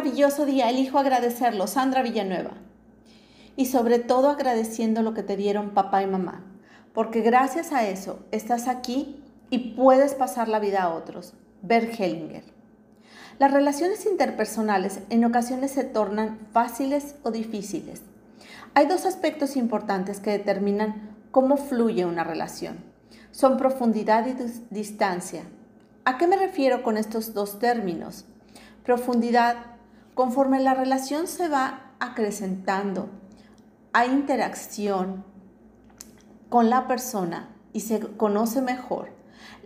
maravilloso día, elijo agradecerlo, Sandra Villanueva. Y sobre todo agradeciendo lo que te dieron papá y mamá, porque gracias a eso estás aquí y puedes pasar la vida a otros. Bert Hellinger. Las relaciones interpersonales en ocasiones se tornan fáciles o difíciles. Hay dos aspectos importantes que determinan cómo fluye una relación. Son profundidad y distancia. ¿A qué me refiero con estos dos términos? Profundidad, conforme la relación se va acrecentando, hay interacción con la persona y se conoce mejor,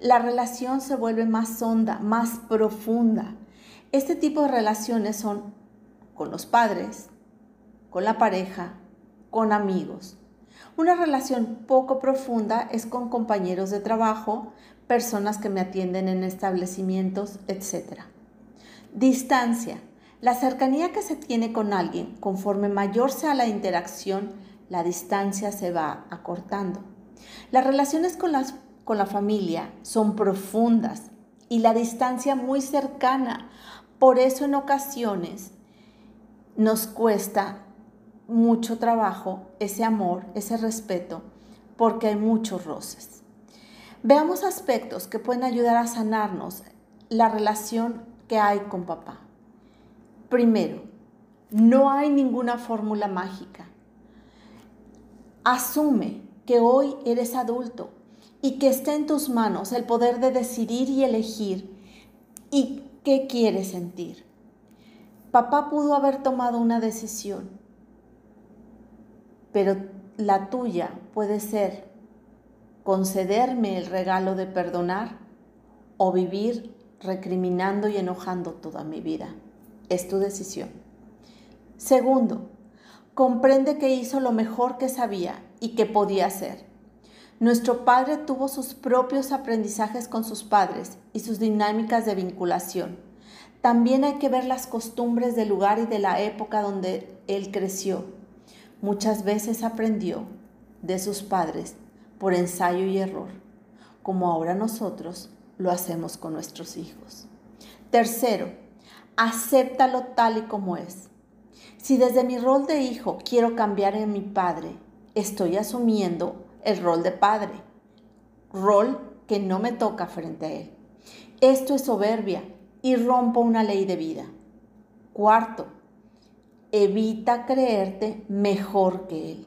la relación se vuelve más honda, más profunda. Este tipo de relaciones son con los padres, con la pareja, con amigos. Una relación poco profunda es con compañeros de trabajo, personas que me atienden en establecimientos, etc. Distancia. La cercanía que se tiene con alguien, conforme mayor sea la interacción, la distancia se va acortando. Las relaciones con las con la familia son profundas y la distancia muy cercana. Por eso en ocasiones nos cuesta mucho trabajo ese amor, ese respeto, porque hay muchos roces. Veamos aspectos que pueden ayudar a sanarnos la relación que hay con papá. Primero, no hay ninguna fórmula mágica. Asume que hoy eres adulto y que esté en tus manos el poder de decidir y elegir y qué quieres sentir. Papá pudo haber tomado una decisión, pero la tuya puede ser concederme el regalo de perdonar o vivir recriminando y enojando toda mi vida. Es tu decisión. Segundo, comprende que hizo lo mejor que sabía y que podía hacer nuestro padre tuvo sus propios aprendizajes con sus padres y sus dinámicas de vinculación. También hay que ver las costumbres del lugar y de la época donde él creció. Muchas veces aprendió de sus padres por ensayo y error, como ahora nosotros lo hacemos con nuestros hijos. Tercero, acéptalo tal y como es. Si desde mi rol de hijo quiero cambiar en mi padre, estoy asumiendo el rol de padre, rol que no me toca frente a él. Esto es soberbia y rompo una ley de vida. Cuarto, evita creerte mejor que él,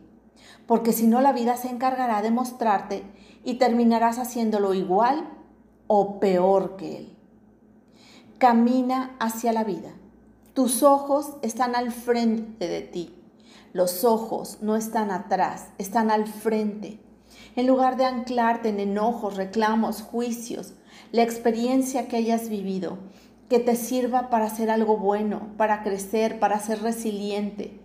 porque si no la vida se encargará de mostrarte y terminarás haciéndolo igual o peor que él. Camina hacia la vida. Tus ojos están al frente de ti. Los ojos no están atrás, están al frente en lugar de anclarte en enojos, reclamos, juicios, la experiencia que hayas vivido, que te sirva para hacer algo bueno, para crecer, para ser resiliente.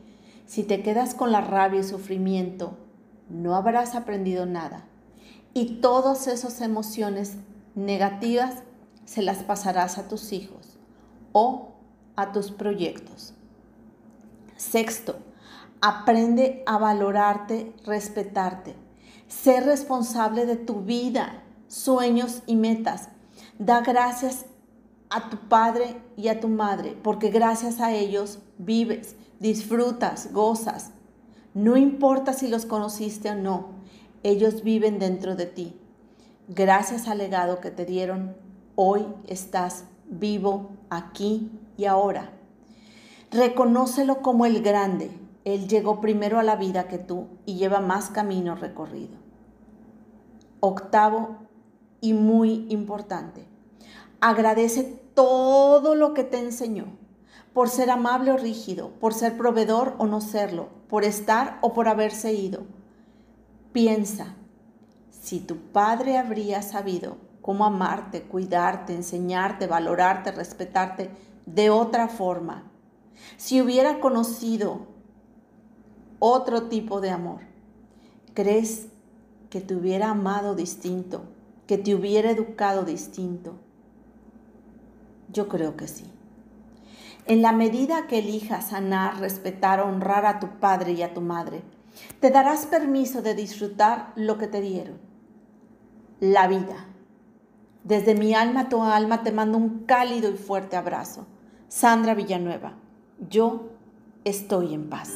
Si te quedas con la rabia y sufrimiento, no habrás aprendido nada. Y todas esas emociones negativas se las pasarás a tus hijos o a tus proyectos. Sexto, aprende a valorarte, respetarte. Ser responsable de tu vida, sueños y metas. Da gracias a tu padre y a tu madre, porque gracias a ellos vives, disfrutas, gozas. No importa si los conociste o no, ellos viven dentro de ti. Gracias al legado que te dieron, hoy estás vivo aquí y ahora. Reconócelo como el grande. Él llegó primero a la vida que tú y lleva más camino recorrido. Octavo y muy importante, agradece todo lo que te enseñó, por ser amable o rígido, por ser proveedor o no serlo, por estar o por haberse ido. Piensa, si tu padre habría sabido cómo amarte, cuidarte, enseñarte, valorarte, respetarte de otra forma, si hubiera conocido otro tipo de amor, ¿crees que te hubiera amado distinto, que te hubiera educado distinto? Yo creo que sí. En la medida que elijas sanar, respetar, honrar a tu padre y a tu madre, te darás permiso de disfrutar lo que te dieron, la vida. Desde mi alma a tu alma te mando un cálido y fuerte abrazo. Sandra Villanueva. yo estoy en paz.